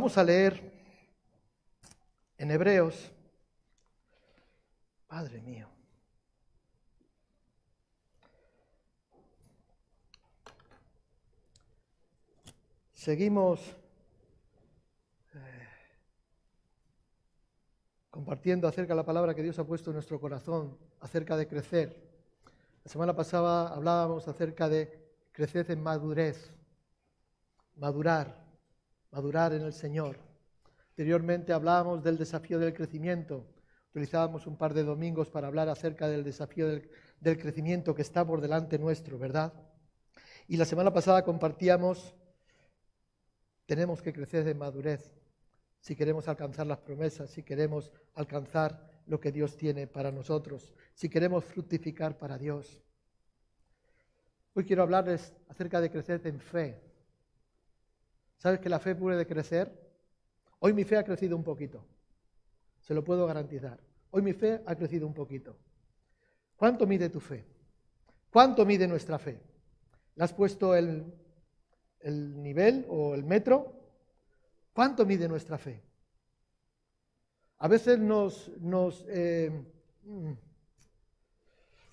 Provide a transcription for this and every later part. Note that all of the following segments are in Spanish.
Vamos a leer en Hebreos. Padre mío. Seguimos eh, compartiendo acerca de la palabra que Dios ha puesto en nuestro corazón, acerca de crecer. La semana pasada hablábamos acerca de crecer en madurez, madurar, madurar en el Señor. Anteriormente hablábamos del desafío del crecimiento. Utilizábamos un par de domingos para hablar acerca del desafío del, del crecimiento que está por delante nuestro, ¿verdad? Y la semana pasada compartíamos tenemos que crecer de madurez si queremos alcanzar las promesas, si queremos alcanzar lo que Dios tiene para nosotros, si queremos fructificar para Dios. Hoy quiero hablarles acerca de crecer en fe. ¿Sabes que la fe puede crecer? Hoy mi fe ha crecido un poquito. Se lo puedo garantizar. Hoy mi fe ha crecido un poquito. ¿Cuánto mide tu fe? ¿Cuánto mide nuestra fe? ¿Le has puesto el el nivel o el metro, ¿cuánto mide nuestra fe? A veces nos, nos, eh,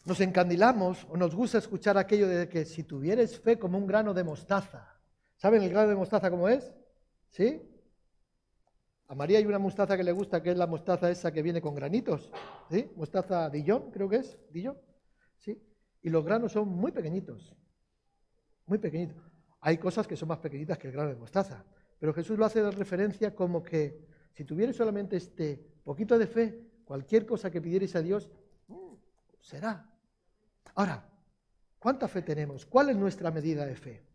nos encandilamos o nos gusta escuchar aquello de que si tuvieres fe como un grano de mostaza, ¿saben el grano de mostaza cómo es? ¿Sí? A María hay una mostaza que le gusta, que es la mostaza esa que viene con granitos, ¿sí? Mostaza Dillon, creo que es, Dillon, ¿sí? Y los granos son muy pequeñitos, muy pequeñitos. Hay cosas que son más pequeñitas que el grano de mostaza, pero Jesús lo hace de referencia como que si tuvierais solamente este poquito de fe, cualquier cosa que pidierais a Dios, mm, será. Ahora, ¿cuánta fe tenemos? ¿Cuál es nuestra medida de fe?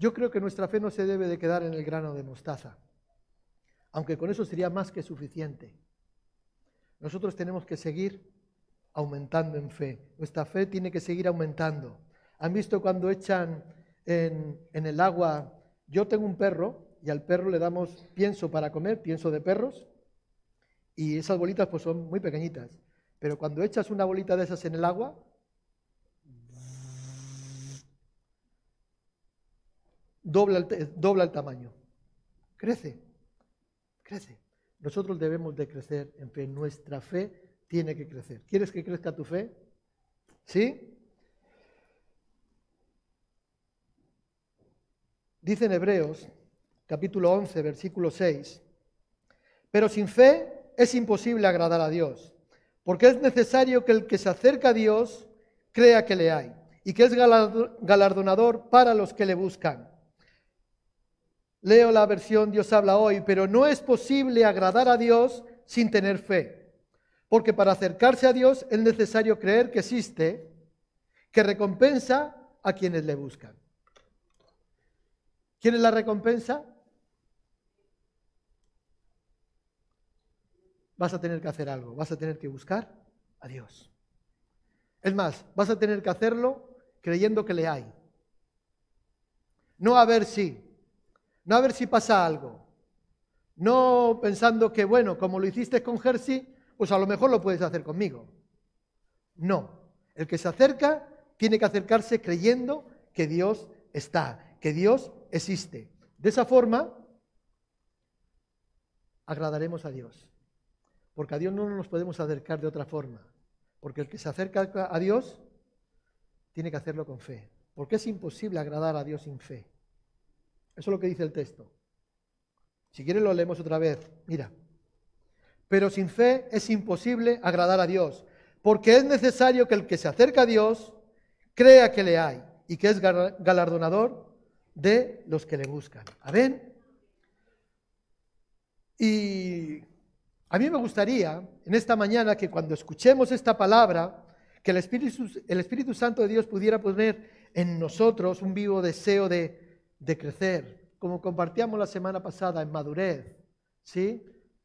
Yo creo que nuestra fe no se debe de quedar en el grano de mostaza, aunque con eso sería más que suficiente. Nosotros tenemos que seguir aumentando en fe. Nuestra fe tiene que seguir aumentando. ¿Han visto cuando echan en, el agua? Yo tengo un perro y al perro le damos pienso para comer, pienso de perros, y esas bolitas pues son muy pequeñitas. Pero cuando echas una bolita de esas en el agua, dobla el, dobla el tamaño. Crece, crece. Nosotros debemos de crecer en fe. Nuestra fe tiene que crecer. ¿Quieres que crezca tu fe? ¿Sí? Dice en Hebreos, capítulo 11, versículo 6, pero sin fe es imposible agradar a Dios, porque es necesario que el que se acerca a Dios crea que le hay y que es galardonador para los que le buscan. Leo la versión Dios habla hoy, pero no es posible agradar a Dios sin tener fe, porque para acercarse a Dios es necesario creer que existe, que recompensa a quienes le buscan. ¿Quieres la recompensa? Vas a tener que hacer algo, vas a tener que buscar a Dios. Es más, vas a tener que hacerlo creyendo que le hay. No a ver si, no a ver si pasa algo. No pensando que, bueno, como lo hiciste con Jersey, pues a lo mejor lo puedes hacer conmigo. No, el que se acerca tiene que acercarse creyendo que Dios está, que Dios existe. De esa forma, agradaremos a Dios. Porque a Dios no nos podemos acercar de otra forma. Porque el que se acerca a Dios tiene que hacerlo con fe. Porque es imposible agradar a Dios sin fe. Eso es lo que dice el texto. Si quieren lo leemos otra vez. Mira. Pero sin fe es imposible agradar a Dios. Porque es necesario que el que se acerca a Dios crea que le hay y que es galardonador de los que le buscan. Amén. Y a mí me gustaría en esta mañana que cuando escuchemos esta palabra, que el Espíritu, el Espíritu Santo de Dios pudiera poner en nosotros un vivo deseo de, de crecer, como compartíamos la semana pasada en madurez, ¿sí?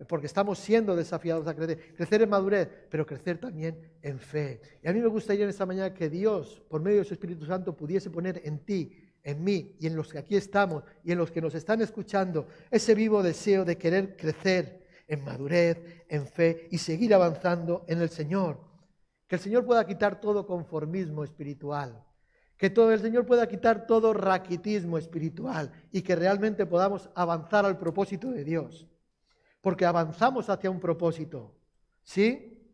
Porque estamos siendo desafiados a crecer. Crecer en madurez, pero crecer también en fe. Y a mí me gustaría en esta mañana que Dios, por medio de su Espíritu Santo, pudiese poner en ti en mí y en los que aquí estamos y en los que nos están escuchando ese vivo deseo de querer crecer en madurez, en fe y seguir avanzando en el Señor. Que el Señor pueda quitar todo conformismo espiritual. Que todo el Señor pueda quitar todo raquitismo espiritual y que realmente podamos avanzar al propósito de Dios. Porque avanzamos hacia un propósito. ¿Sí?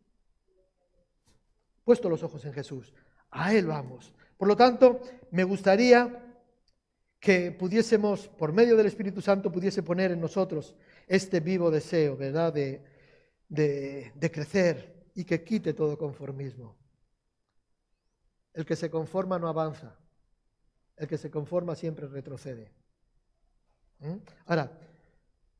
Puesto los ojos en Jesús. A Él vamos. Por lo tanto, me gustaría que pudiésemos, por medio del Espíritu Santo, pudiese poner en nosotros este vivo deseo, ¿verdad?, de, de, crecer y que quite todo conformismo. El que se conforma no avanza, el que se conforma siempre retrocede. ¿Mm? Ahora,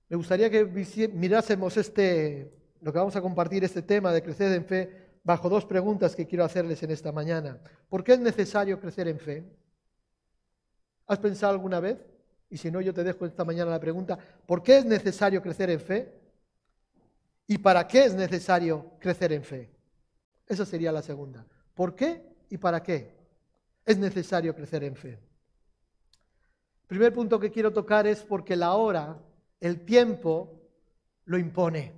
me gustaría que mirásemos este, lo que vamos a compartir, este tema de crecer en fe, bajo dos preguntas que quiero hacerles en esta mañana. ¿Por qué es necesario crecer en fe? ¿Has pensado alguna vez? Y si no, yo te dejo esta mañana la pregunta, ¿por qué es necesario crecer en fe? ¿Y para qué es necesario crecer en fe? Esa sería la segunda. ¿Por qué y para qué es necesario crecer en fe? El primer punto que quiero tocar es porque la hora, el tiempo, lo impone.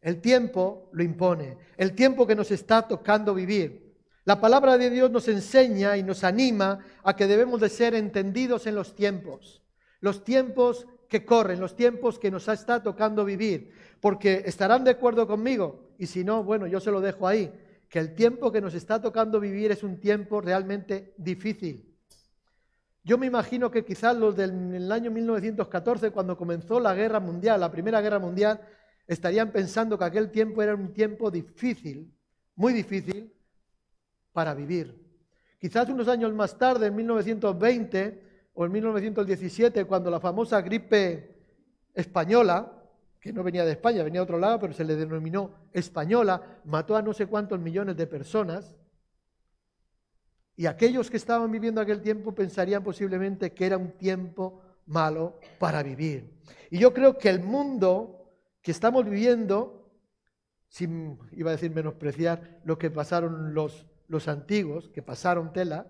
El tiempo lo impone. El tiempo que nos está tocando vivir. La palabra de Dios nos enseña y nos anima a que debemos de ser entendidos en los tiempos, los tiempos que corren, los tiempos que nos está tocando vivir, porque estarán de acuerdo conmigo, y si no, bueno, yo se lo dejo ahí, que el tiempo que nos está tocando vivir es un tiempo realmente difícil. Yo me imagino que quizás los del año 1914, cuando comenzó la guerra mundial, la primera guerra mundial, estarían pensando que aquel tiempo era un tiempo difícil, muy difícil, para vivir. Quizás unos años más tarde, en 1920 o en 1917, cuando la famosa gripe española, que no venía de España, venía de otro lado, pero se le denominó española, mató a no sé cuántos millones de personas. Y aquellos que estaban viviendo aquel tiempo pensarían posiblemente que era un tiempo malo para vivir. Y yo creo que el mundo que estamos viviendo, sin, iba a decir menospreciar lo que pasaron los los antiguos, que pasaron tela,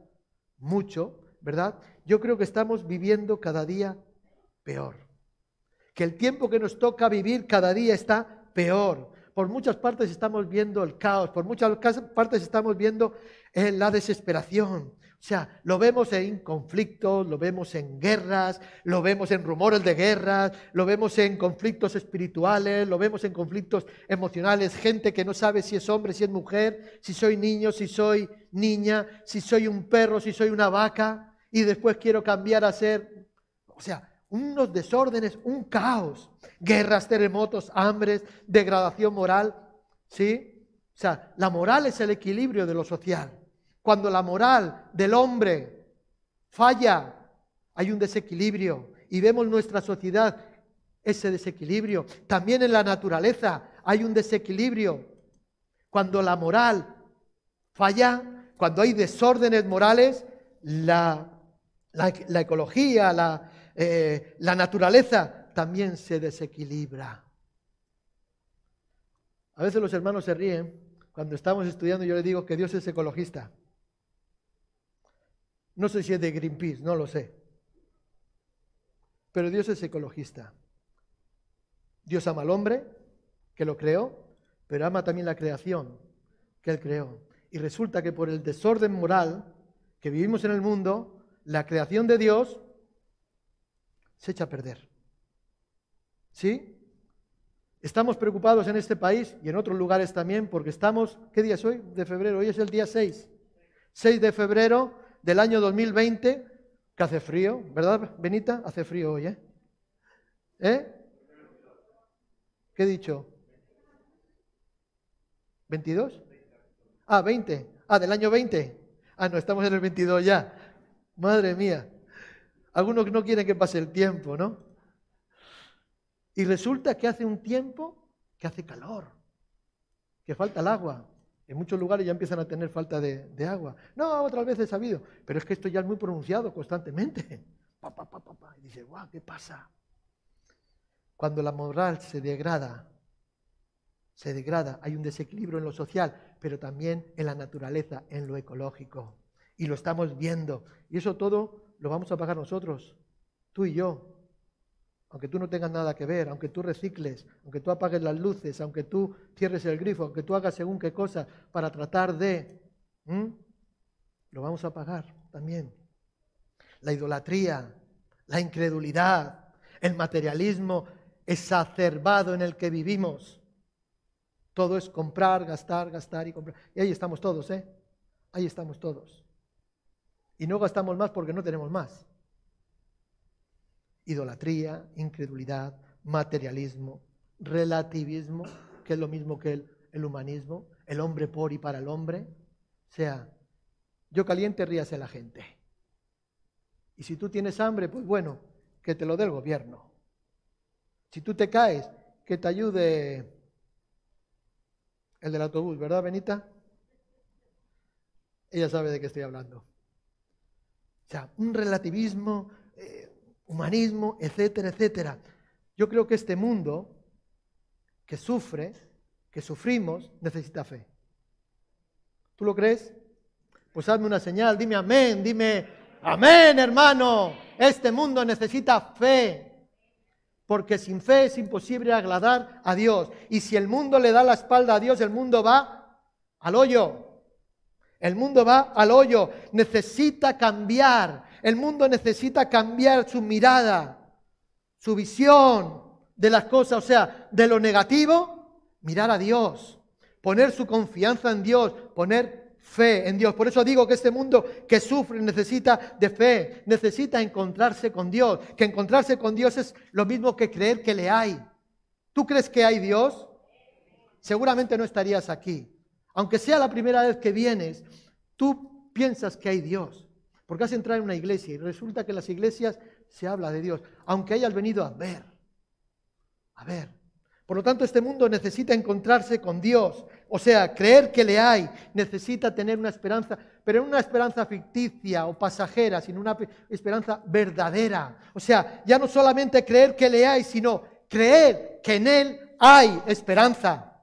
mucho, ¿verdad? Yo creo que estamos viviendo cada día peor. Que el tiempo que nos toca vivir cada día está peor. Por muchas partes estamos viendo el caos, por muchas partes estamos viendo eh, la desesperación, o sea, lo vemos en conflictos, lo vemos en guerras, lo vemos en rumores de guerras, lo vemos en conflictos espirituales, lo vemos en conflictos emocionales, gente que no sabe si es hombre, si es mujer, si soy niño, si soy niña, si soy un perro, si soy una vaca, y después quiero cambiar a ser, o sea, unos desórdenes, un caos, guerras, terremotos, hambres, degradación moral, ¿sí? O sea, la moral es el equilibrio de lo social. Cuando la moral del hombre falla, hay un desequilibrio y vemos nuestra sociedad ese desequilibrio. También en la naturaleza hay un desequilibrio. Cuando la moral falla, cuando hay desórdenes morales, la, la, ecología, la, eh, la naturaleza también se desequilibra. A veces los hermanos se ríen cuando estamos estudiando, yo les digo que Dios es ecologista. No sé si es de Greenpeace, no lo sé. Pero Dios es ecologista. Dios ama al hombre, que lo creó, pero ama también la creación, que él creó. Y resulta que por el desorden moral que vivimos en el mundo, la creación de Dios se echa a perder. ¿Sí? Estamos preocupados en este país y en otros lugares también porque estamos, ¿qué día es hoy? De febrero, hoy es el día 6. 6 de febrero del año 2020, que hace frío, ¿verdad, Benita? Hace frío hoy, ¿eh? ¿Eh? ¿Qué he dicho? ¿22? Ah, 20. Ah, del año 20. Ah, no, estamos en el 22 ya. Madre mía. Algunos no quieren que pase el tiempo, ¿no? Y resulta que hace un tiempo que hace calor, que falta el agua. En muchos lugares ya empiezan a tener falta de, agua. No, otras veces ha habido, pero es que esto ya es muy pronunciado constantemente. Y dice, guau, ¿qué pasa? Cuando la moral se degrada, se degrada, hay un desequilibrio en lo social, pero también en la naturaleza, en lo ecológico. Y lo estamos viendo. Y eso todo lo vamos a pagar nosotros, tú y yo aunque tú no tengas nada que ver, aunque tú recicles, aunque tú apagues las luces, aunque tú cierres el grifo, aunque tú hagas según qué cosa para tratar de lo vamos a pagar también. La idolatría, la incredulidad, el materialismo exacerbado en el que vivimos. Todo es comprar, gastar, gastar y comprar. Y ahí estamos todos, ¿eh? Ahí estamos todos. Y no gastamos más porque no tenemos más. Idolatría, incredulidad, materialismo, relativismo, que es lo mismo que el, humanismo, el hombre por y para el hombre. O sea, yo caliente, ríase la gente. Y si tú tienes hambre, pues bueno, que te lo dé el gobierno. Si tú te caes, que te ayude el del autobús, ¿verdad, Benita? Ella sabe de qué estoy hablando. O sea, un relativismo, eh, humanismo, etcétera, etcétera. Yo creo que este mundo que sufre, que sufrimos, necesita fe. ¿Tú lo crees? Pues hazme una señal, dime amén, dime amén, hermano. Este mundo necesita fe porque sin fe es imposible agradar a Dios. Y si el mundo le da la espalda a Dios, el mundo va al hoyo. El mundo va al hoyo. Necesita cambiar. El mundo necesita cambiar su mirada, su visión de las cosas, o sea, de lo negativo, mirar a Dios, poner su confianza en Dios, poner fe en Dios. Por eso digo que este mundo que sufre necesita de fe, necesita encontrarse con Dios. Que encontrarse con Dios es lo mismo que creer que le hay. ¿Tú crees que hay Dios? Seguramente no estarías aquí. Aunque sea la primera vez que vienes, tú piensas que hay Dios. Porque has entrado en una iglesia y resulta que en las iglesias se habla de Dios. Aunque hayas venido a ver. A ver. Por lo tanto, este mundo necesita encontrarse con Dios, o sea, creer que le hay, necesita tener una esperanza, pero no una esperanza ficticia o pasajera, sino una esperanza verdadera. O sea, ya no solamente creer que le hay, sino creer que en Él hay esperanza.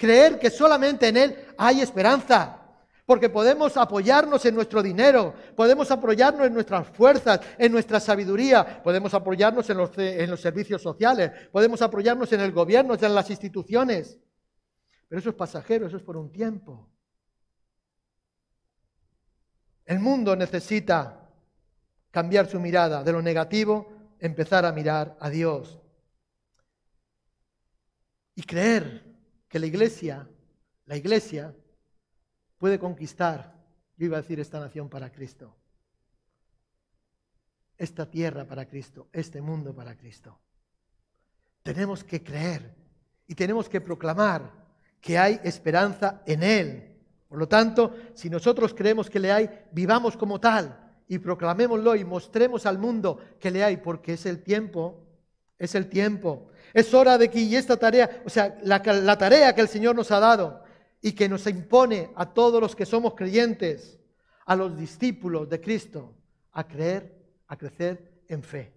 Creer que solamente en Él hay esperanza porque podemos apoyarnos en nuestro dinero, podemos apoyarnos en nuestras fuerzas, en nuestra sabiduría, podemos apoyarnos en los, en los servicios sociales, podemos apoyarnos en el gobierno, en las instituciones. Pero eso es pasajero, eso es por un tiempo. El mundo necesita cambiar su mirada de lo negativo, empezar a mirar a Dios. Y creer que la iglesia, la iglesia, puede conquistar, yo iba a decir, esta nación para Cristo, esta tierra para Cristo, este mundo para Cristo. Tenemos que creer y tenemos que proclamar que hay esperanza en Él. Por lo tanto, si nosotros creemos que le hay, vivamos como tal y proclamémoslo y mostremos al mundo que le hay, porque es el tiempo, es el tiempo. Es hora de que y esta tarea, o sea, la, tarea que el Señor nos ha dado, y que nos impone a todos los que somos creyentes, a los discípulos de Cristo, a creer, a crecer en fe.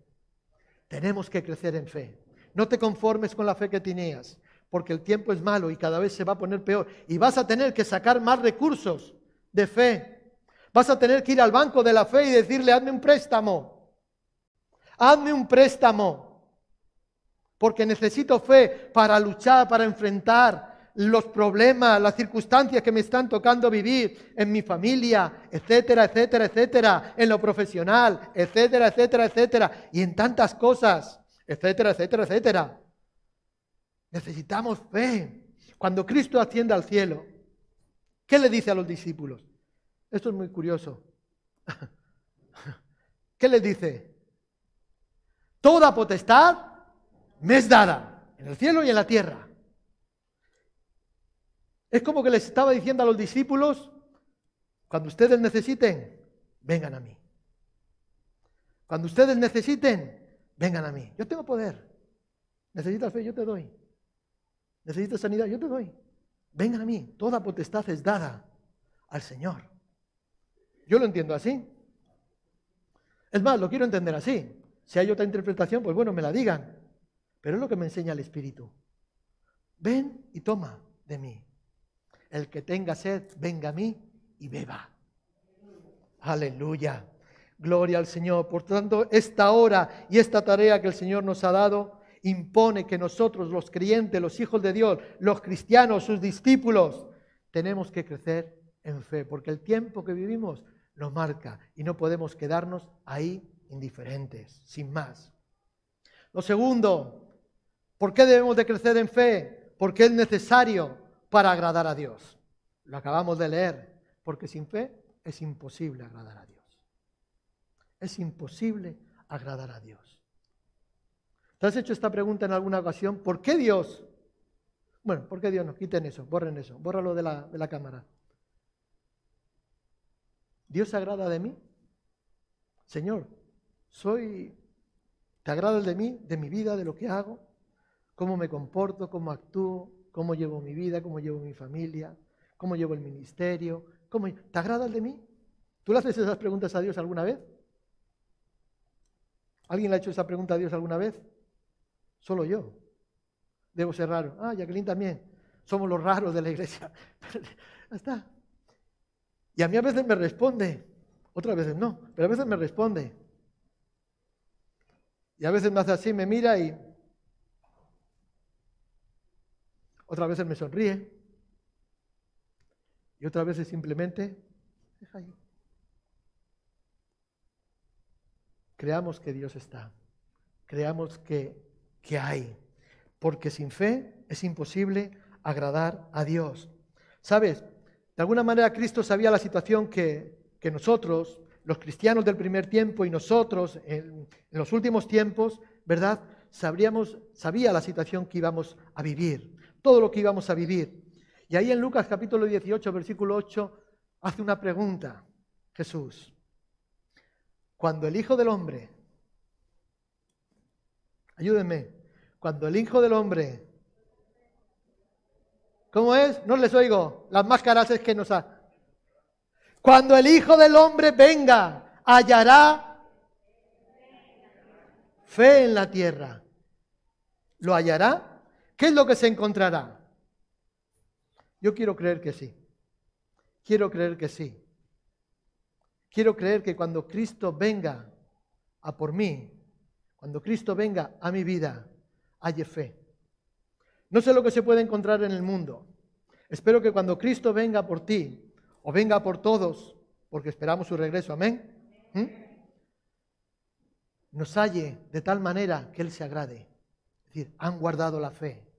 Tenemos que crecer en fe. No te conformes con la fe que tenías, porque el tiempo es malo y cada vez se va a poner peor. Y vas a tener que sacar más recursos de fe. Vas a tener que ir al banco de la fe y decirle, hazme un préstamo. Hazme un préstamo. Porque necesito fe para luchar, para enfrentar, los problemas, las circunstancias que me están tocando vivir en mi familia, etcétera, etcétera, etcétera, en lo profesional, etcétera, etcétera, etcétera, y en tantas cosas, etcétera, etcétera, etcétera. Necesitamos fe. Cuando Cristo asciende al cielo, ¿qué le dice a los discípulos? Esto es muy curioso. ¿Qué les dice? Toda potestad me es dada en el cielo y en la tierra. Es como que les estaba diciendo a los discípulos, cuando ustedes necesiten, vengan a mí. Cuando ustedes necesiten, vengan a mí. Yo tengo poder. Necesitas fe, yo te doy. Necesitas sanidad, yo te doy. Vengan a mí. Toda potestad es dada al Señor. Yo lo entiendo así. Es más, lo quiero entender así. Si hay otra interpretación, pues bueno, me la digan. Pero es lo que me enseña el Espíritu. Ven y toma de mí. El que tenga sed, venga a mí y beba. Aleluya. Gloria al Señor. Por tanto, esta hora y esta tarea que el Señor nos ha dado impone que nosotros, los creyentes, los hijos de Dios, los cristianos, sus discípulos, tenemos que crecer en fe, porque el tiempo que vivimos nos marca y no podemos quedarnos ahí indiferentes, sin más. Lo segundo, ¿por qué debemos de crecer en fe? Porque es necesario para agradar a Dios. Lo acabamos de leer, porque sin fe es imposible agradar a Dios. Es imposible agradar a Dios. ¿Te has hecho esta pregunta en alguna ocasión? ¿Por qué Dios? Bueno, ¿por qué Dios no? Quiten eso, borren eso, bórralo de la, de la cámara. ¿Dios se agrada de mí? Señor, soy, ¿te agrada de mí, de mi vida, de lo que hago? ¿Cómo me comporto, cómo actúo, cómo llevo mi vida, cómo llevo mi familia, cómo llevo el ministerio? ¿Cómo, ¿Te agrada el de mí? ¿Tú le haces esas preguntas a Dios alguna vez? ¿Alguien le ha hecho esa pregunta a Dios alguna vez? Solo yo. Debo ser raro. Ah, Jacqueline también. Somos los raros de la iglesia. ya está. Y a mí a veces me responde, otras veces no, pero a veces me responde. Y a veces me hace así, me mira y otras veces me sonríe. Y otras veces simplemente. Creamos que Dios está. Creamos que que hay, porque sin fe es imposible agradar a Dios. ¿Sabes? De alguna manera Cristo sabía la situación que, nosotros, los cristianos del primer tiempo y nosotros en, en los últimos tiempos, ¿verdad? Sabríamos, sabía la situación que íbamos a vivir, todo lo que íbamos a vivir. Y ahí en Lucas capítulo 18, versículo 8, hace una pregunta Jesús. Cuando el Hijo del Hombre Ayúdenme. Cuando el Hijo del Hombre. ¿Cómo es? No les oigo. Las máscaras es que nos ha. Cuando el Hijo del Hombre venga, hallará fe en la tierra. ¿Lo hallará? ¿Qué es lo que se encontrará? Yo quiero creer que sí. Quiero creer que sí. Quiero creer que cuando Cristo venga a por mí, cuando Cristo venga a mi vida, haya fe. No sé lo que se puede encontrar en el mundo. Espero que cuando Cristo venga por ti, o venga por todos, porque esperamos su regreso, amén, nos halle de tal manera que Él se agrade. Es decir, han guardado la fe.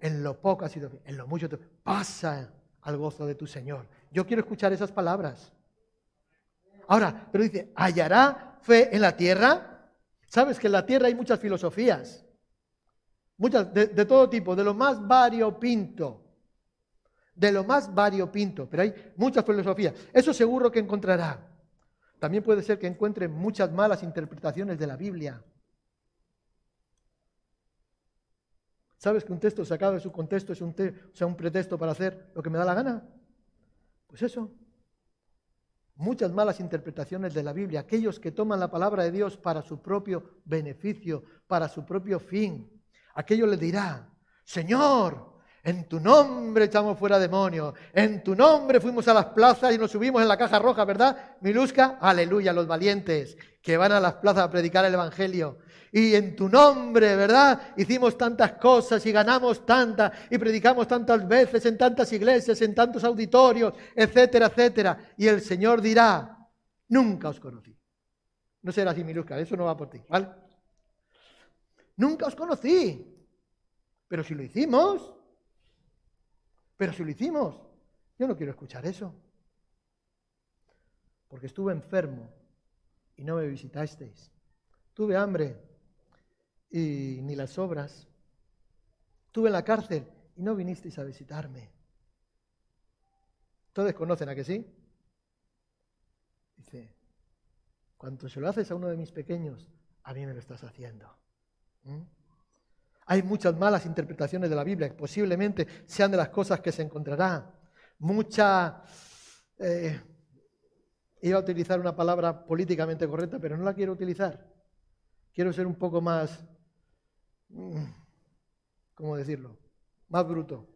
En lo poco ha sido fe, en lo mucho te... pasa al gozo de tu Señor. Yo quiero escuchar esas palabras. Ahora, pero dice, ¿hallará fe en la tierra? Sabes que en la tierra hay muchas filosofías, muchas de, todo tipo, de lo más variopinto, de lo más variopinto, pero hay muchas filosofías. Eso seguro que encontrará. También puede ser que encuentre muchas malas interpretaciones de la Biblia. ¿Sabes que un texto sacado de su contexto es un, o sea, un pretexto para hacer lo que me da la gana? Pues eso muchas malas interpretaciones de la Biblia, aquellos que toman la palabra de Dios para su propio beneficio, para su propio fin. Aquello le dirá, Señor, en tu nombre echamos fuera demonios, en tu nombre fuimos a las plazas y nos subimos en la caja roja, ¿verdad? Milusca, aleluya, los valientes que van a las plazas a predicar el Evangelio y en tu nombre, ¿verdad? Hicimos tantas cosas y ganamos tantas y predicamos tantas veces en tantas iglesias, en tantos auditorios, etcétera, etcétera. Y el Señor dirá, nunca os conocí. No será así, Miluska, eso no va por ti, ¿vale? Nunca os conocí. Pero si lo hicimos, pero si lo hicimos, yo no quiero escuchar eso. Porque estuve enfermo y no me visitasteis. Tuve hambre y ni las obras. Estuve en la cárcel y no vinisteis a visitarme. Todos conocen a que sí. Dice, cuando se lo haces a uno de mis pequeños, a mí me lo estás haciendo. ¿Mm? Hay muchas malas interpretaciones de la Biblia, posiblemente sean de las cosas que se encontrará. Mucha... Eh, iba a utilizar una palabra políticamente correcta, pero no la quiero utilizar. Quiero ser un poco más ¿cómo decirlo? Más bruto.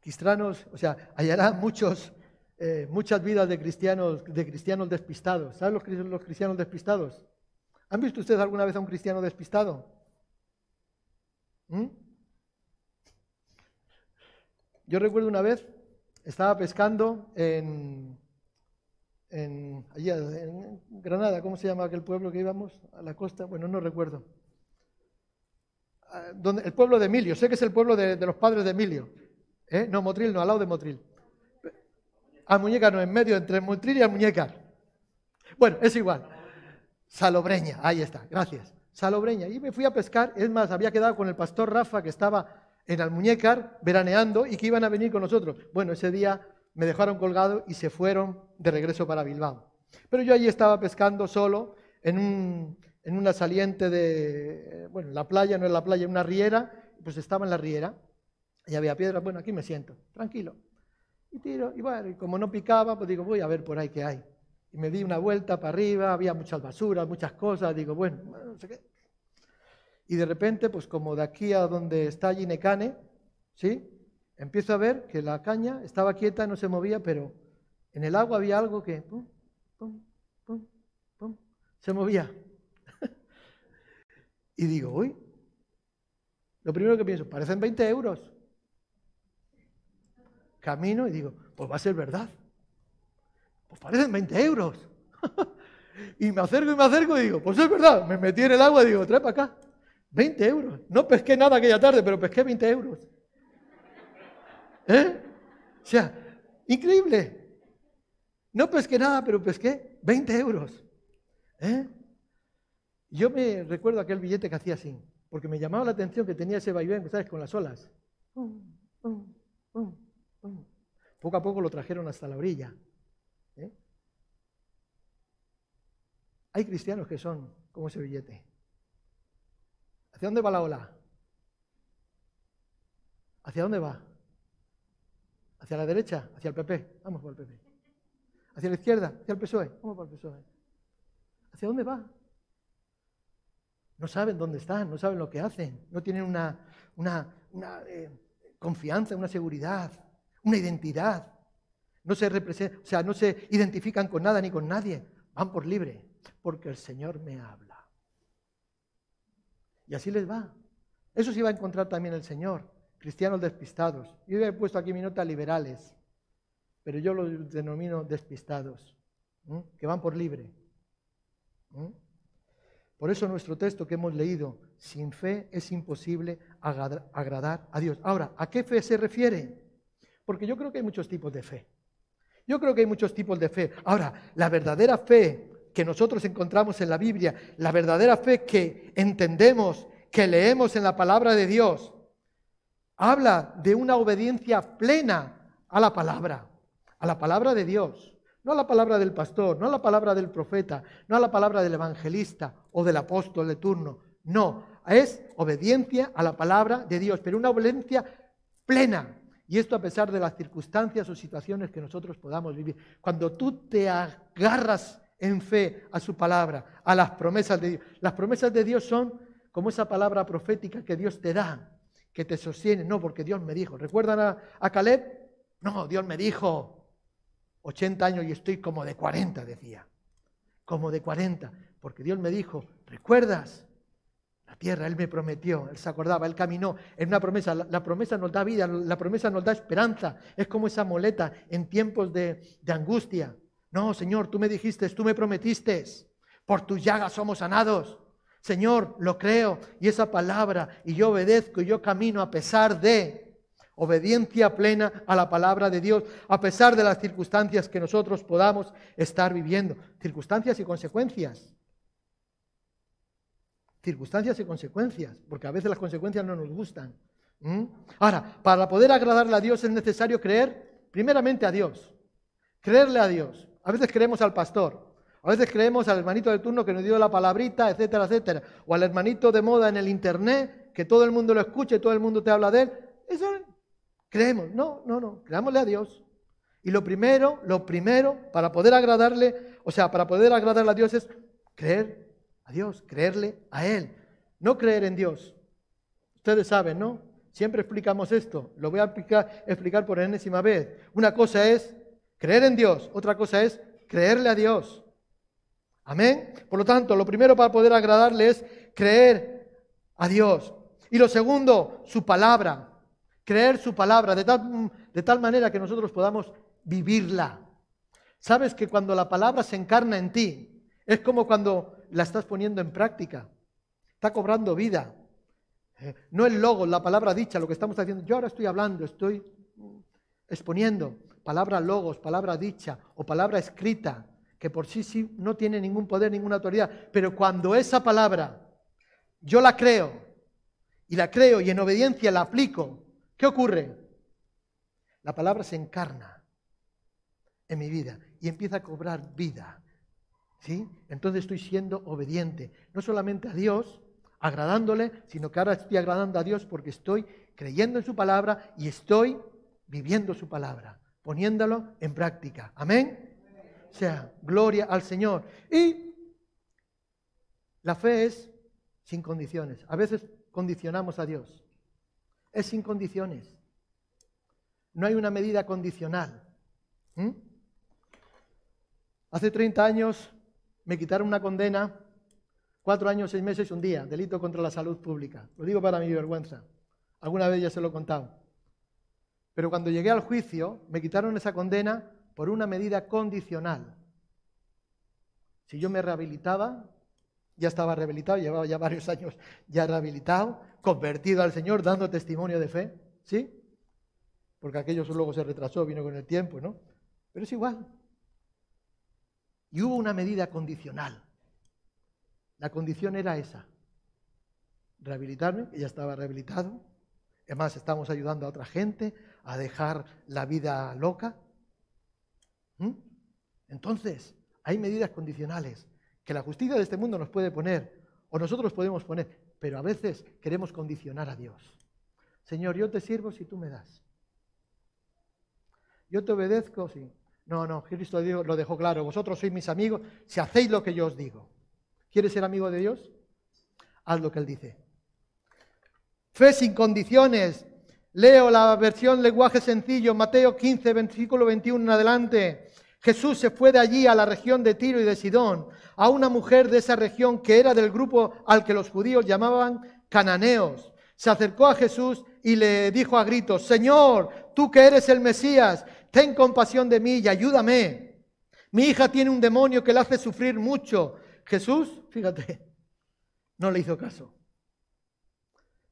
Cristianos, o sea, hallará muchos, eh, muchas vidas de cristianos, de cristianos despistados. ¿Saben los, los cristianos despistados? ¿Han visto ustedes alguna vez a un cristiano despistado? ¿Mm? Yo recuerdo una vez, estaba pescando en, en, allá, en Granada, ¿cómo se llama aquel pueblo que íbamos? A la costa, bueno, no recuerdo. Ah, el pueblo de Emilio, sé que es el pueblo de, los padres de Emilio. ¿eh? No, Motril, no, al lado de Motril. A Muñeca no, en medio entre Motril y a Muñecar. Bueno, es igual. Salobreña, ahí está, gracias. Salobreña. Y me fui a pescar, es más, había quedado con el pastor Rafa que estaba en Almuñécar veraneando y que iban a venir con nosotros. Bueno, ese día me dejaron colgado y se fueron de regreso para Bilbao. Pero yo allí estaba pescando solo en, un, en una saliente de, bueno, la playa, no es la playa, una riera, pues estaba en la riera y había piedras, bueno, aquí me siento, tranquilo. Y tiro, y bueno, y como no picaba, pues digo, voy a ver por ahí qué hay. Y me di una vuelta para arriba, había muchas basuras, muchas cosas, digo, bueno, no sé qué. Y de repente, pues como de aquí a donde está Ginecane, ¿sí? Empiezo a ver que la caña estaba quieta, no se movía, pero en el agua había algo que pum, pum, pum, pum, se movía. y digo, uy, lo primero que pienso, parecen 20 euros. Camino y digo, pues va a ser verdad pues parecen 20 euros. y me acerco y me acerco y digo, pues es verdad, me metí en el agua y digo, trae para acá, 20 euros. No pesqué nada aquella tarde, pero pesqué 20 euros. ¿Eh? O sea, increíble. No pesqué nada, pero pesqué 20 euros. ¿Eh? Yo me recuerdo aquel billete que hacía así, porque me llamaba la atención que tenía ese vaivén, ¿sabes? Con las olas. Poco a poco lo trajeron hasta la orilla. ¿Eh? Hay cristianos que son como ese billete. ¿Hacia dónde va la ola? ¿Hacia dónde va? ¿Hacia la derecha? ¿Hacia el PP? Vamos por el PP. ¿Hacia la izquierda? ¿Hacia el PSOE? Vamos por el PSOE. ¿Hacia dónde va? No saben dónde están, no saben lo que hacen, no tienen una, una, eh, confianza, una seguridad, una identidad. No se o sea, no se identifican con nada ni con nadie. Van por libre, porque el Señor me habla. Y así les va. Eso sí va a encontrar también el Señor. Cristianos despistados. Yo he puesto aquí mi nota liberales, pero yo los denomino despistados, que van por libre. Por eso nuestro texto que hemos leído, sin fe es imposible agradar a Dios. Ahora, ¿a qué fe se refiere? Porque yo creo que hay muchos tipos de fe. Yo creo que hay muchos tipos de fe. Ahora, la verdadera fe que nosotros encontramos en la Biblia, la verdadera fe que entendemos, que leemos en la palabra de Dios, habla de una obediencia plena a la palabra, a la palabra de Dios. No a la palabra del pastor, no a la palabra del profeta, no a la palabra del evangelista o del apóstol de turno. No, es obediencia a la palabra de Dios, pero una obediencia plena, y esto a pesar de las circunstancias o situaciones que nosotros podamos vivir. Cuando tú te agarras en fe a su palabra, a las promesas de Dios. Las promesas de Dios son como esa palabra profética que Dios te da, que te sostiene. No, porque Dios me dijo. ¿Recuerdan a, a Caleb? No, Dios me dijo 80 años y estoy como de 40, decía. Como de 40. Porque Dios me dijo, ¿recuerdas? tierra, Él me prometió, Él se acordaba, Él caminó en una promesa. La, promesa nos da vida, la promesa nos da esperanza. Es como esa moleta en tiempos de, de angustia. No, Señor, tú me dijiste, tú me prometiste, por tus llagas somos sanados. Señor, lo creo y esa palabra, y yo obedezco y yo camino a pesar de obediencia plena a la palabra de Dios, a pesar de las circunstancias que nosotros podamos estar viviendo, circunstancias y consecuencias circunstancias y consecuencias, porque a veces las consecuencias no nos gustan. Ahora, para poder agradarle a Dios es necesario creer primeramente a Dios, creerle a Dios. A veces creemos al pastor, a veces creemos al hermanito de turno que nos dio la palabrita, etcétera, etcétera, o al hermanito de moda en el internet, que todo el mundo lo escuche, todo el mundo te habla de él. Eso creemos, no, no, no, creámosle a Dios. Y lo primero, lo primero, para poder agradarle, o sea, para poder agradarle a Dios es creer a Dios, creerle a Él, no creer en Dios. Ustedes saben, ¿no? Siempre explicamos esto, lo voy a explicar, por enésima vez. Una cosa es creer en Dios, otra cosa es creerle a Dios. Amén. Por lo tanto, lo primero para poder agradarle es creer a Dios. Y lo segundo, su palabra. creer su palabra de tal, de tal manera que nosotros podamos vivirla. Sabes que cuando la palabra se encarna en ti, es como cuando la estás poniendo en práctica, está cobrando vida. Eh, no el logo, la palabra dicha, lo que estamos haciendo. Yo ahora estoy hablando, estoy exponiendo palabra logos, palabra dicha o palabra escrita, que por sí sí no tiene ningún poder, ninguna autoridad. Pero cuando esa palabra yo la creo y la creo y en obediencia la aplico, ¿qué ocurre? La palabra se encarna en mi vida y empieza a cobrar vida. ¿Sí? Entonces estoy siendo obediente, no solamente a Dios, agradándole, sino que ahora estoy agradando a Dios porque estoy creyendo en su palabra y estoy viviendo su palabra, poniéndolo en práctica. Amén. Sea, gloria al Señor. Y la fe es sin condiciones. A veces condicionamos a Dios. Es sin condiciones. No hay una medida condicional. ¿Mm? Hace 30 años me quitaron una condena, cuatro años, seis meses, un día, delito contra la salud pública. Lo digo para mi vergüenza. Alguna vez ya se lo he contado. Pero cuando llegué al juicio, me quitaron esa condena por una medida condicional. Si yo me rehabilitaba, ya estaba rehabilitado, llevaba ya varios años ya rehabilitado, convertido al Señor, dando testimonio de fe, ¿sí? Porque aquello luego se retrasó, vino con el tiempo, ¿no? Pero es igual. Y hubo una medida condicional. La condición era esa. Rehabilitarme, que ya estaba rehabilitado. Además, estamos ayudando a otra gente a dejar la vida loca. ¿Mm? Entonces, hay medidas condicionales que la justicia de este mundo nos puede poner, o nosotros podemos poner, pero a veces queremos condicionar a Dios. Señor, yo te sirvo si tú me das. Yo te obedezco si... No, no, Cristo lo dejó claro, vosotros sois mis amigos si hacéis lo que yo os digo. ¿Quieres ser amigo de Dios? Haz lo que Él dice. Fe sin condiciones. Leo la versión lenguaje sencillo, Mateo 15, versículo 21 en adelante. Jesús se fue de allí a la región de Tiro y de Sidón, a una mujer de esa región que era del grupo al que los judíos llamaban cananeos. Se acercó a Jesús y le dijo a gritos, Señor, tú que eres el Mesías, ten compasión de mí y ayúdame. Mi hija tiene un demonio que la hace sufrir mucho. Jesús, fíjate, no le hizo caso.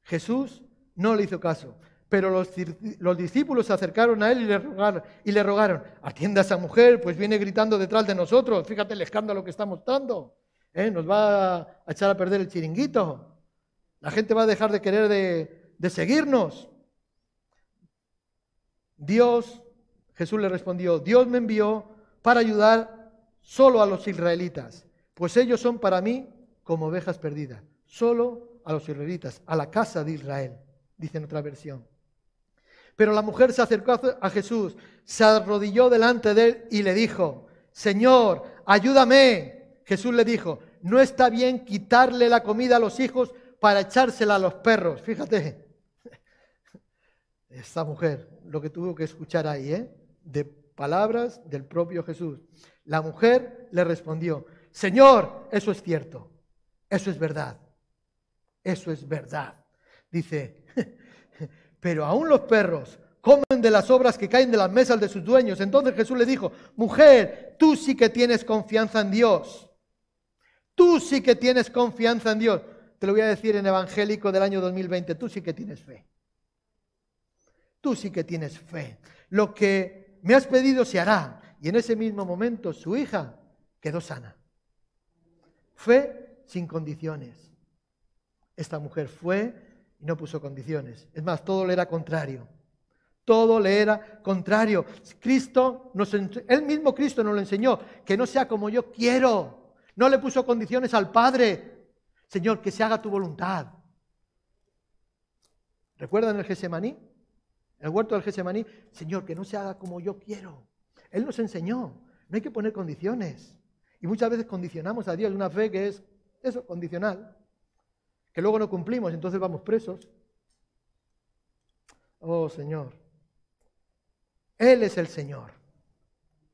Jesús no le hizo caso. Pero los, discípulos se acercaron a él y le, rogaron, atienda a esa mujer, pues viene gritando detrás de nosotros, fíjate el escándalo que estamos dando, ¿eh? nos va a echar a perder el chiringuito, la gente va a dejar de querer de, de seguirnos. Dios, Jesús le respondió, Dios me envió para ayudar solo a los israelitas, pues ellos son para mí como ovejas perdidas, solo a los israelitas, a la casa de Israel, dice en otra versión. Pero la mujer se acercó a Jesús, se arrodilló delante de él y le dijo, Señor, ayúdame. Jesús le dijo, no está bien quitarle la comida a los hijos para echársela a los perros. Fíjate, esta mujer, lo que tuvo que escuchar ahí, ¿eh? de palabras del propio Jesús. La mujer le respondió, Señor, eso es cierto, eso es verdad, eso es verdad. Dice, pero aún los perros comen de las obras que caen de las mesas de sus dueños. Entonces Jesús le dijo, mujer, tú sí que tienes confianza en Dios. Tú sí que tienes confianza en Dios. Te lo voy a decir en evangélico del año 2020, tú sí que tienes fe. Tú sí que tienes fe. Lo que me has pedido se hará. Y en ese mismo momento su hija quedó sana. Fe sin condiciones. Esta mujer fue y no puso condiciones. Es más, todo le era contrario. Todo le era contrario. Cristo, nos, el mismo Cristo nos lo enseñó, que no sea como yo quiero. No le puso condiciones al Padre. Señor, que se haga tu voluntad. ¿Recuerdan el Gesemaní? El huerto del Gesemaní. Señor, que no se haga como yo quiero. Él nos enseñó. No hay que poner condiciones. Y muchas veces condicionamos a Dios una fe que es eso, condicional que luego no cumplimos, entonces vamos presos. Oh Señor, Él es el Señor.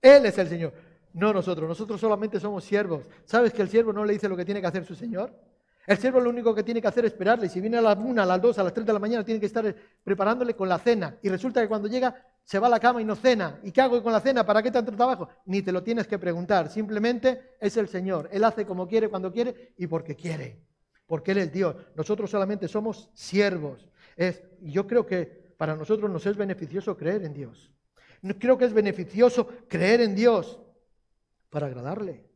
Él es el Señor. No nosotros, nosotros solamente somos siervos. ¿Sabes que el siervo no le dice lo que tiene que hacer su Señor? El siervo lo único que tiene que hacer es esperarle. Si viene a las 1, a las 2, a las 3 de la mañana, tiene que estar preparándole con la cena. Y resulta que cuando llega, se va a la cama y no cena. ¿Y qué hago con la cena? ¿Para qué tanto trabajo? Ni te lo tienes que preguntar. Simplemente es el Señor. Él hace como quiere, cuando quiere y porque quiere. Porque Él es Dios. Nosotros solamente somos siervos. Es, yo creo que para nosotros nos es beneficioso creer en Dios. Creo que es beneficioso creer en Dios para agradarle.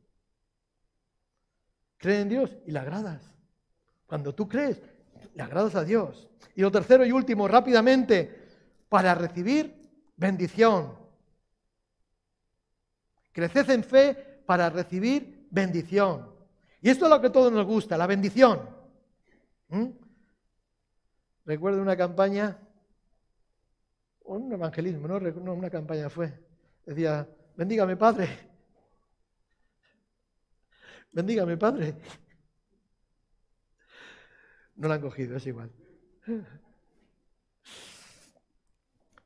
Cree en Dios y le agradas. Cuando tú crees, le agradas a Dios. Y lo tercero y último, rápidamente, para recibir bendición. Creced en fe para recibir bendición. Y esto es lo que a todos nos gusta, la bendición. ¿Mm? Recuerdo una campaña, un evangelismo, no, no una campaña fue. Decía, bendígame Padre. Bendígame Padre. No la han cogido, es igual.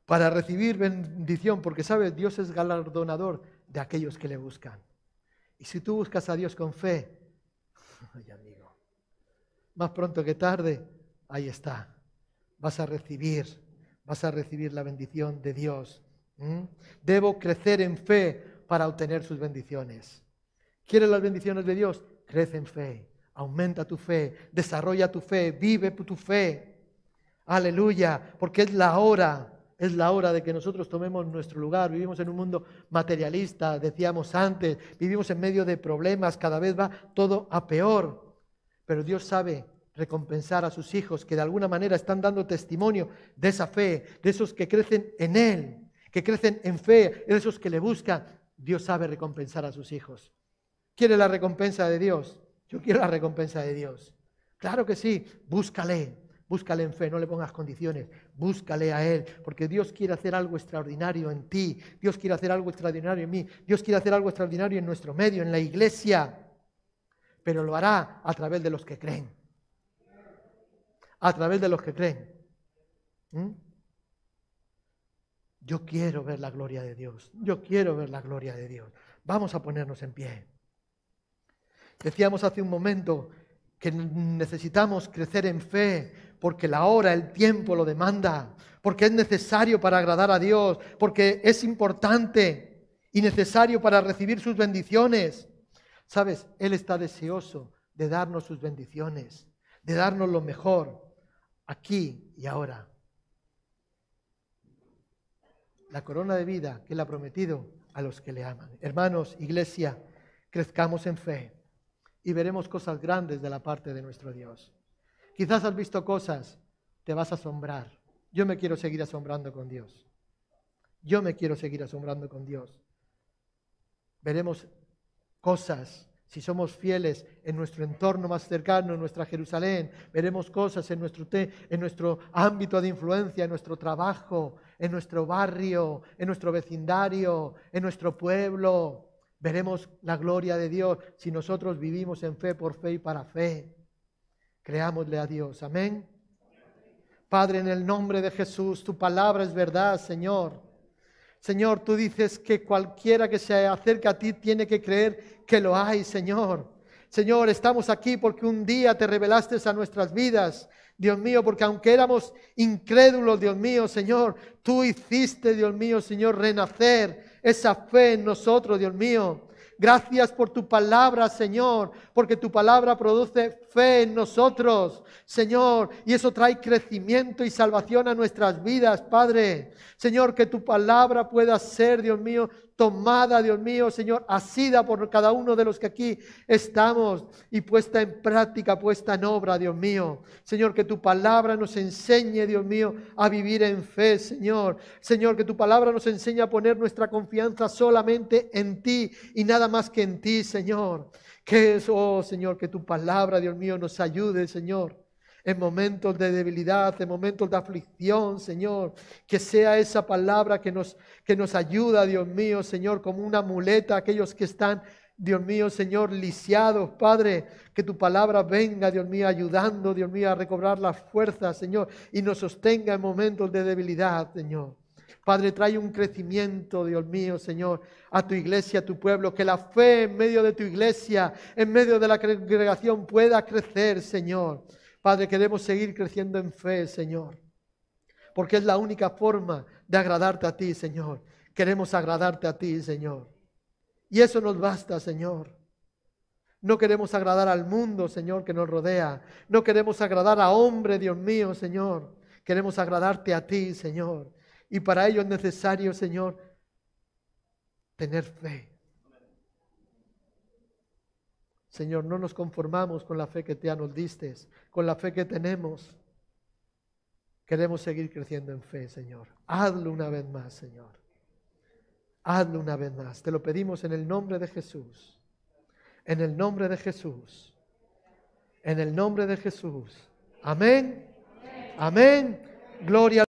Para recibir bendición, porque sabes, Dios es galardonador de aquellos que le buscan. Y si tú buscas a Dios con fe, ay amigo, más pronto que tarde, ahí está. Vas a recibir, vas a recibir la bendición de Dios. Debo crecer en fe para obtener sus bendiciones. ¿Quieres las bendiciones de Dios? Crece en fe. Aumenta tu fe, desarrolla tu fe, vive tu fe. Aleluya, porque es la hora, es la hora de que nosotros tomemos nuestro lugar. Vivimos en un mundo materialista, decíamos antes, vivimos en medio de problemas, cada vez va todo a peor. Pero Dios sabe recompensar a sus hijos que de alguna manera están dando testimonio de esa fe, de esos que crecen en Él, que crecen en fe, de esos que le buscan. Dios sabe recompensar a sus hijos. ¿Quiere la recompensa de Dios? Yo quiero la recompensa de Dios. Claro que sí, búscale, búscale en fe, no le pongas condiciones, búscale a Él, porque Dios quiere hacer algo extraordinario en ti, Dios quiere hacer algo extraordinario en mí, Dios quiere hacer algo extraordinario en nuestro medio, en la iglesia, pero lo hará a través de los que creen, a través de los que creen. ¿Mm? Yo quiero ver la gloria de Dios, yo quiero ver la gloria de Dios. Vamos a ponernos en pie. Decíamos hace un momento que necesitamos crecer en fe porque la hora, el tiempo lo demanda, porque es necesario para agradar a Dios, porque es importante y necesario para recibir sus bendiciones. Sabes, Él está deseoso de darnos sus bendiciones, de darnos lo mejor aquí y ahora. La corona de vida que Él ha prometido a los que le aman. Hermanos, iglesia, crezcamos en fe y veremos cosas grandes de la parte de nuestro Dios. Quizás has visto cosas, te vas a asombrar. Yo me quiero seguir asombrando con Dios. Yo me quiero seguir asombrando con Dios. Veremos cosas, si somos fieles en nuestro entorno más cercano, en nuestra Jerusalén, veremos cosas en nuestro, en nuestro ámbito de influencia, en nuestro trabajo, en nuestro barrio, en nuestro vecindario, en nuestro pueblo, Veremos la gloria de Dios si nosotros vivimos en fe por fe y para fe. Creámosle a Dios. Amén. Padre, en el nombre de Jesús, tu palabra es verdad, Señor. Señor, tú dices que cualquiera que se acerca a ti tiene que creer que lo hay, Señor. Señor, estamos aquí porque un día te revelaste a nuestras vidas, Dios mío, porque aunque éramos incrédulos, Dios mío, Señor, tú hiciste, Dios mío, Señor, renacer esa fe en nosotros, Dios mío. Gracias por tu palabra, Señor, porque tu palabra produce fe en nosotros, Señor, y eso trae crecimiento y salvación a nuestras vidas, Padre. Señor, que tu palabra pueda ser, Dios mío, tomada, Dios mío, Señor, asida por cada uno de los que aquí estamos y puesta en práctica, puesta en obra, Dios mío. Señor, que tu palabra nos enseñe, Dios mío, a vivir en fe, Señor. Señor, que tu palabra nos enseñe a poner nuestra confianza solamente en ti y nada más que en ti, Señor. Que es, oh Señor, que tu palabra, Dios mío, nos ayude, Señor en momentos de debilidad, en momentos de aflicción, Señor. Que sea esa palabra que nos, que nos ayuda, Dios mío, Señor, como una muleta a aquellos que están, Dios mío, Señor, lisiados, Padre. Que tu palabra venga, Dios mío, ayudando, Dios mío, a recobrar las fuerzas, Señor, y nos sostenga en momentos de debilidad, Señor. Padre, trae un crecimiento, Dios mío, Señor, a tu iglesia, a tu pueblo, que la fe en medio de tu iglesia, en medio de la congregación pueda crecer, Señor. Padre, queremos seguir creciendo en fe, Señor, porque es la única forma de agradarte a ti, Señor. Queremos agradarte a ti, Señor. Y eso nos basta, Señor. No queremos agradar al mundo, Señor, que nos rodea. No queremos agradar a hombre, Dios mío, Señor. Queremos agradarte a ti, Señor. Y para ello es necesario, Señor, tener fe. Señor, no nos conformamos con la fe que te nos diste, con la fe que tenemos. Queremos seguir creciendo en fe, Señor. Hazlo una vez más, Señor. Hazlo una vez más. Te lo pedimos en el nombre de Jesús. En el nombre de Jesús. En el nombre de Jesús. Amén. Amén. Gloria